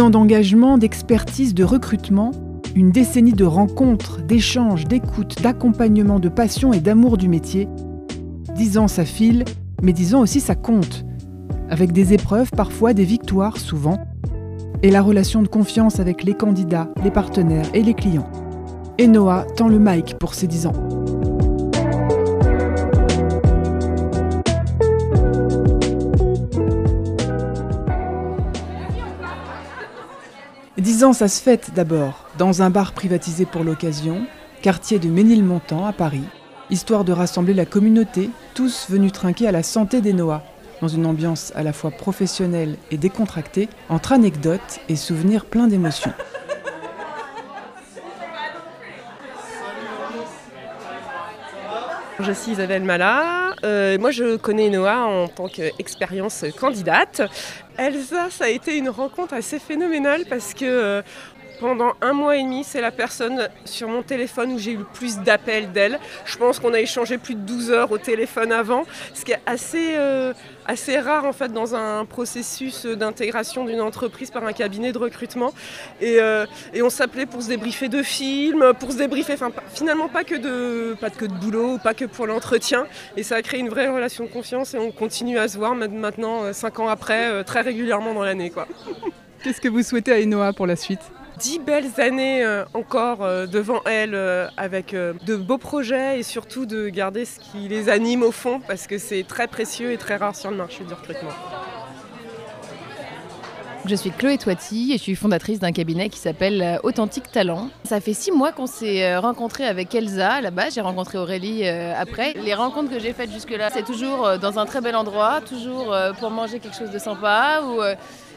Ans d'engagement, d'expertise, de recrutement, une décennie de rencontres, d'échanges, d'écoute, d'accompagnement, de passion et d'amour du métier. Dix ans ça file, mais dix ans aussi ça compte. Avec des épreuves, parfois des victoires, souvent. Et la relation de confiance avec les candidats, les partenaires et les clients. Et Noah tend le mic pour ses dix ans. Dix ans, ça se fête d'abord, dans un bar privatisé pour l'occasion, quartier de Ménilmontant à Paris, histoire de rassembler la communauté, tous venus trinquer à la santé des Noah, dans une ambiance à la fois professionnelle et décontractée, entre anecdotes et souvenirs pleins d'émotions. Je suis Isabelle. Euh, moi, je connais Noah en tant qu'expérience candidate. Elsa, ça a été une rencontre assez phénoménale parce que euh, pendant un mois et demi, c'est la personne sur mon téléphone où j'ai eu le plus d'appels d'elle. Je pense qu'on a échangé plus de 12 heures au téléphone avant, ce qui est assez, euh, assez rare en fait dans un processus d'intégration d'une entreprise par un cabinet de recrutement. Et, euh, et on s'appelait pour se débriefer de films, pour se débriefer, enfin finalement pas que de, pas que de boulot, pas que pour l'entretien. Et ça a créé une vraie relation de confiance et on continue à se voir maintenant, euh, cinq ans après, très régulièrement dans l'année. Qu'est-ce que vous souhaitez à Enoa pour la suite? Dix belles années euh, encore euh, devant elle euh, avec de beaux projets et surtout de garder ce qui les anime au fond parce que c'est très précieux et très rare sur le marché du recrutement. Je suis Chloé Toiti et je suis fondatrice d'un cabinet qui s'appelle Authentique Talent. Ça fait six mois qu'on s'est rencontrés avec Elsa là-bas. J'ai rencontré Aurélie après. Les rencontres que j'ai faites jusque-là, c'est toujours dans un très bel endroit, toujours pour manger quelque chose de sympa ou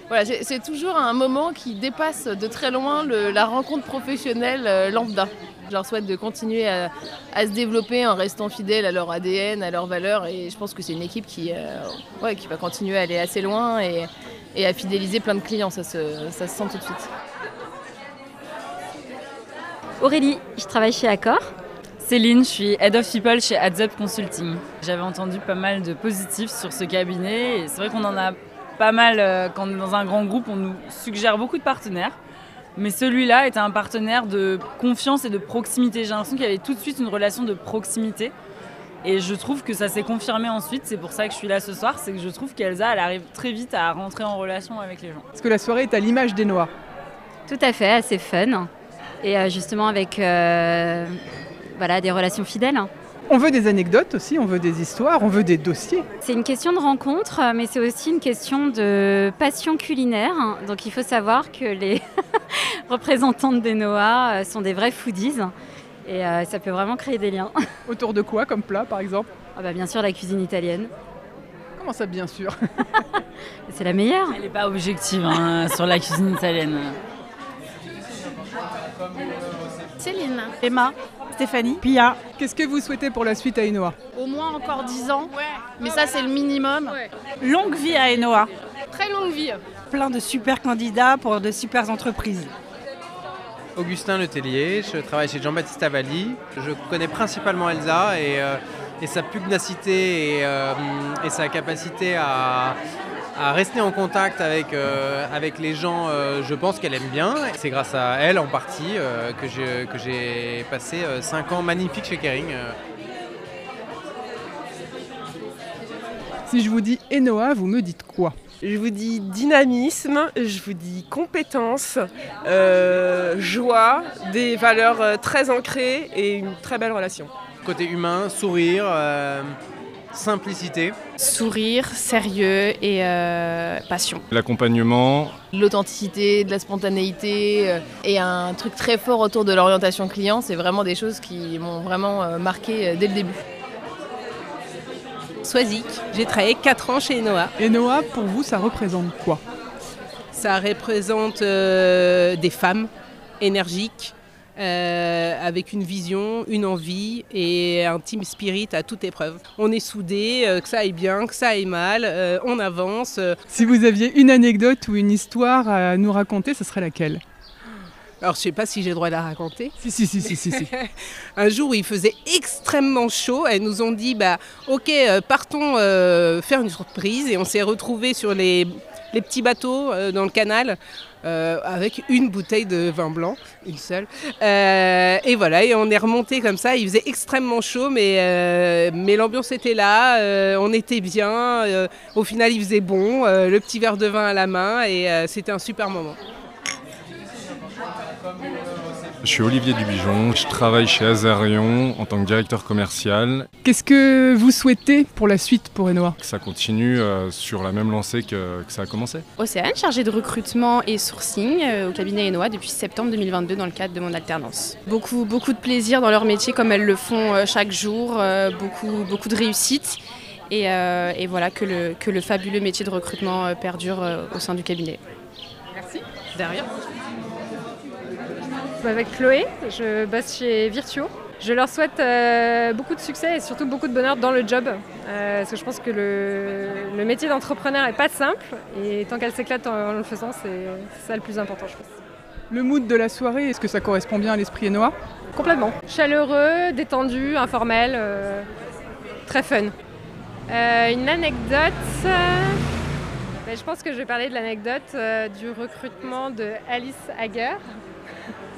voilà, c'est toujours un moment qui dépasse de très loin la rencontre professionnelle euh, lambda. Je leur souhaite de continuer à, se développer en restant fidèles à leur ADN, à leurs valeurs. Et je pense que c'est une équipe qui, euh, qui va continuer à aller assez loin et, à fidéliser plein de clients. Ça se, ça se sent tout de suite. Aurélie, je travaille chez Accor. Céline, je suis Head of People chez Up Consulting. J'avais entendu pas mal de positifs sur ce cabinet et c'est vrai qu'on en a pas mal, euh, quand on est dans un grand groupe, on nous suggère beaucoup de partenaires. Mais celui-là était un partenaire de confiance et de proximité. J'ai l'impression qu'il y avait tout de suite une relation de proximité. Et je trouve que ça s'est confirmé ensuite. C'est pour ça que je suis là ce soir. C'est que je trouve qu'Elsa, elle arrive très vite à rentrer en relation avec les gens. Est-ce que la soirée est à l'image des Noirs Tout à fait, assez fun. Et euh, justement avec euh, voilà, des relations fidèles. On veut des anecdotes aussi, on veut des histoires, on veut des dossiers. C'est une question de rencontre, mais c'est aussi une question de passion culinaire. Donc il faut savoir que les représentantes des Noah euh, sont des vrais foodies. Et euh, ça peut vraiment créer des liens. Autour de quoi comme plat par exemple? Ah bah Bien sûr la cuisine italienne. Comment ça bien sûr? C'est la meilleure. Elle n'est pas objective hein, sur la cuisine italienne. Céline. Emma. Stéphanie. Pia. Qu'est-ce que vous souhaitez pour la suite à Enoa Au moins encore 10 ans. Mais ça, c'est le minimum. Longue vie à Enoa. Très longue vie. Plein de super candidats pour de super entreprises. Augustin Letellier, je travaille chez Jean-Baptiste Avalli. Je connais principalement Elsa et, euh, sa pugnacité euh, et sa capacité à, à rester en contact avec, euh, avec les gens, euh, je pense qu'elle aime bien. C'est grâce à elle en partie euh, que j'ai passé 5 ans magnifiques chez Kering. Si je vous dis Enoa, vous me dites quoi? Je vous dis dynamisme, je vous dis compétence, joie, des valeurs très ancrées et une très belle relation. Côté humain, sourire, simplicité. Sourire, sérieux et euh, passion. L'accompagnement. L'authenticité, de la spontanéité euh, et un truc très fort autour de l'orientation client, c'est vraiment des choses qui m'ont vraiment euh, marqué dès le début. Swazik, j'ai travaillé 4 ans chez Enoa. Enoa, pour vous, ça représente quoi? Ça représente des femmes énergiques, euh, avec une vision, une envie et un team spirit à toute épreuve. On est soudés, euh, que ça aille bien, que ça aille mal, euh, on avance. Si vous aviez une anecdote ou une histoire à nous raconter, ce serait laquelle? Alors, je sais pas si j'ai le droit de la raconter. Si, si, si, si, si. un jour où il faisait extrêmement chaud, elles nous ont dit bah, Ok, partons faire une surprise. Et on s'est retrouvés sur les, les petits bateaux dans le canal euh, avec une bouteille de vin blanc, une seule. Euh, et voilà, et on est remonté comme ça. Il faisait extrêmement chaud, mais, euh, mais l'ambiance était là, euh, on était bien. euh, au final, il faisait bon, euh, le petit verre de vin à la main, et euh, c'était un super moment. Je suis Olivier Dubijon, je travaille chez Azarion en tant que directeur commercial. Qu'est-ce que vous souhaitez pour la suite pour Enoa? Ça continue euh, sur la même lancée que, que ça a commencé. Océane, chargée de recrutement et sourcing euh, au cabinet Enoa depuis septembre 2022 dans le cadre de mon alternance. Beaucoup, beaucoup de plaisir dans leur métier comme elles le font euh, chaque jour, euh, beaucoup, beaucoup de réussite et, euh, et voilà que le, que le fabuleux métier de recrutement euh, perdure euh, au sein du cabinet. Merci. Derrière. M'appelle Chloé, je bosse chez Virtuo. Je leur souhaite euh, beaucoup de succès et surtout beaucoup de bonheur dans le job. euh, parce que je pense que le, le métier d'entrepreneur n'est pas simple et tant qu'elle s'éclate en, en le faisant, c'est ça le plus important, je pense. Le mood de la soirée, est-ce que ça correspond bien à l'esprit Enoa? Complètement. Chaleureux, détendu, informel, euh, très fun. Une anecdote. ben, je pense que je vais parler de l'anecdote du recrutement de Alice Hager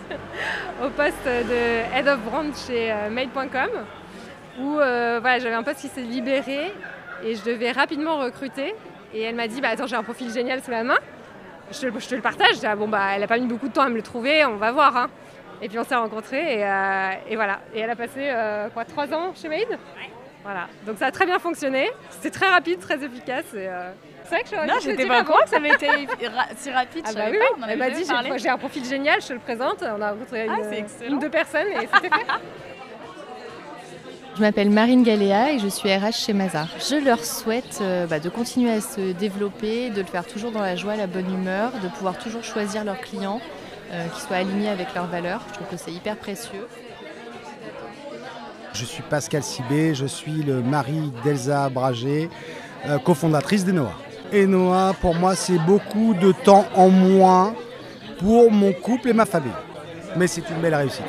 au poste de Head of Brand chez euh, Made.com où euh, voilà, j'avais un poste qui s'est libéré et je devais rapidement recruter. Et elle m'a dit bah, Attends, j'ai un profil génial sous la main, je te, je te le partage. Dit, Ah, bon, bah, elle n'a pas mis beaucoup de temps à me le trouver, on va voir. hein. Et puis on s'est rencontrés et, euh, et voilà. Et elle a passé euh, quoi, trois ans chez Made? Voilà. Donc ça a très bien fonctionné. C'était très rapide, très efficace. et, C'est vrai que je Non, j'étais pas au courant que ça avait été ra- si rapide. Ah bah oui, pas, on Elle m'a dit j'ai un profil génial, je te le présente. On a rencontré Ah, une, une, deux personnes et c'était fait. Je m'appelle Marine Galéa et je suis RH chez Mazar. Je leur souhaite euh, bah, de continuer à se développer, de le faire toujours dans la joie, la bonne humeur, de pouvoir toujours choisir leurs clients euh, qui soient alignés avec leurs valeurs. Je trouve que c'est hyper précieux. Je suis Pascal Sibé, je suis le mari d'Elsa Bragé, euh, cofondatrice d'Enoa. Enoa, pour moi, c'est beaucoup de temps en moins pour mon couple et ma famille. Mais c'est une belle réussite.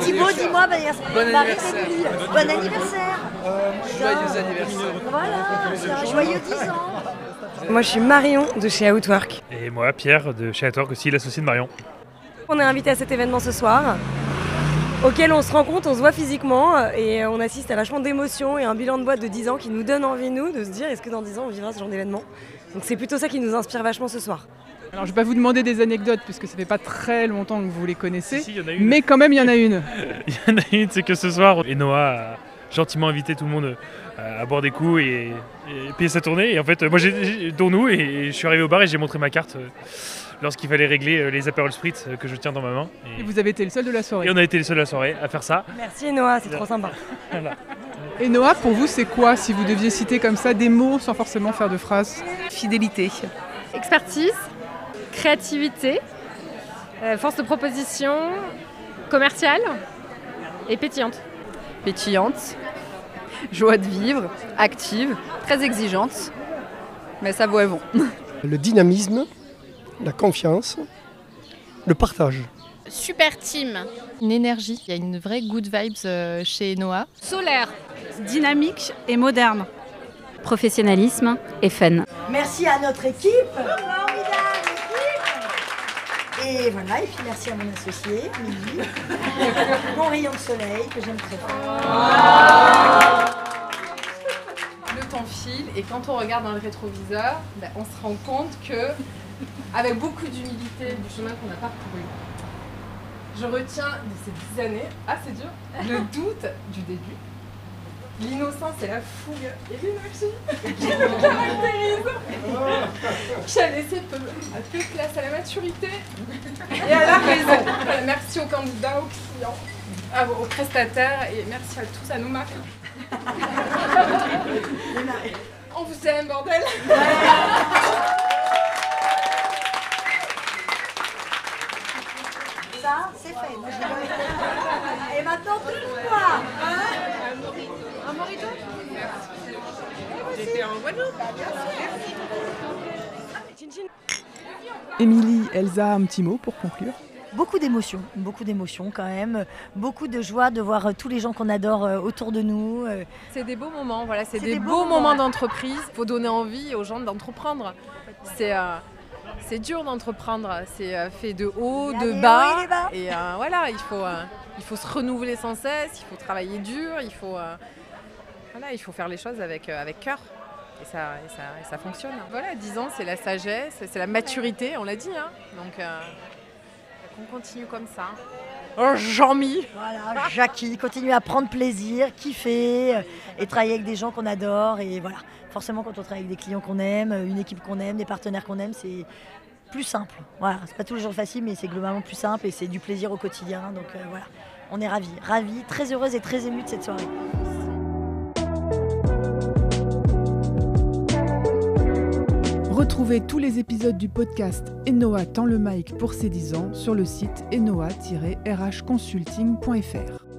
Thibaut, dis-moi, bon anniversaire. Bon anniversaire. Bon anniversaire. Joyeux anniversaire. Voilà, c'est un joyeux 10 ans. Moi, je suis Marion de chez Outwork. Et moi, Pierre de chez Atwork aussi, l'associé de Marion. On est invité à cet événement ce soir, auquel on se rencontre, on se voit physiquement et on assiste à vachement d'émotions et un bilan de boîte de 10 ans qui nous donne envie, nous, de se dire est-ce que dans 10 ans on vivra ce genre d'événement? Donc c'est plutôt ça qui nous inspire vachement ce soir. Alors je vais pas vous demander des anecdotes puisque ça fait pas très longtemps que vous les connaissez. Si, il y en a une. Mais quand même il y en a une. Il y en a une, c'est que ce soir, Enoa a gentiment invité tout le monde euh, à boire des coups et, et payer sa tournée. Et en fait, moi, j'ai- j'ai dont nous, et je suis arrivé au bar et j'ai montré ma carte euh, lorsqu'il fallait régler euh, les Aperol Spritz euh, que je tiens dans ma main. Et vous avez été le seul de la soirée. Et on a été les seuls de la soirée à faire ça. Merci Noah, c'est trop sympa. Voilà. Et Noah, pour vous, c'est quoi si vous deviez citer comme ça des mots sans forcément faire de phrases? Fidélité. Expertise, créativité, euh, force de proposition, commerciale et pétillante. Pétillante, joie de vivre, active, très exigeante, mais ça vaut et bon. Le dynamisme, la confiance, le partage. Super team. Une énergie, il y a une vraie good vibes euh, chez Noah. Solaire, dynamique et moderne. Professionnalisme et fun. Merci à notre équipe. Et voilà, et puis merci à mon associé, Milly. Mon rayon de soleil que j'aime très fort. Le temps file et quand on regarde dans le rétroviseur, ben, on se rend compte que, avec beaucoup d'humilité du chemin qu'on n'a pas parcouru, je retiens de ces dix années, ah c'est dur, le doute du début, l'innocence et la fougue. Et l'énergie qui me caractérisent, qui a laissé peu, peu place à la maturité. Et à la raison. Voilà, merci aux candidats, aux clients, à aux prestataires et merci à tous, à nos marques. On vous aime, bordel Ça, c'est fait. Moi, je l'ai- Et maintenant, tout pour moi. Un morito J'étais en Guadeloupe. Émilie, Elsa, un petit mot pour conclure Beaucoup d'émotions, beaucoup d'émotions quand même, beaucoup de joie de voir tous les gens qu'on adore euh, autour de nous. euh. C'est des beaux moments, voilà, c'est des, des beaux beaux moments d'entreprise. Il faut donner envie aux gens d'entreprendre. C'est euh, c'est dur d'entreprendre. C'est euh, fait de haut, de bas. et euh, voilà, il faut, euh, il faut se renouveler sans cesse, il faut travailler dur, il faut, euh, voilà, il faut faire les choses avec, avec cœur. Et ça, et, ça, et ça fonctionne. Voilà, 10 ans, c'est la sagesse, c'est la maturité, on l'a dit. hein. Donc, qu'on continue comme ça. Jean-Mi Voilà, Jackie, continue à prendre plaisir, kiffer euh, et travailler avec des gens qu'on adore. Et voilà, forcément, quand on travaille avec des clients qu'on aime, une équipe qu'on aime, des partenaires qu'on aime, c'est plus simple. Voilà, c'est pas tous les jours facile, mais c'est globalement plus simple et c'est du plaisir au quotidien. Donc euh, voilà, on est ravis, ravis, très heureuse et très émue de cette soirée. Retrouvez tous les épisodes du podcast Enoa tend le mic pour ses 10 ans sur le site enoa-rhconsulting.fr.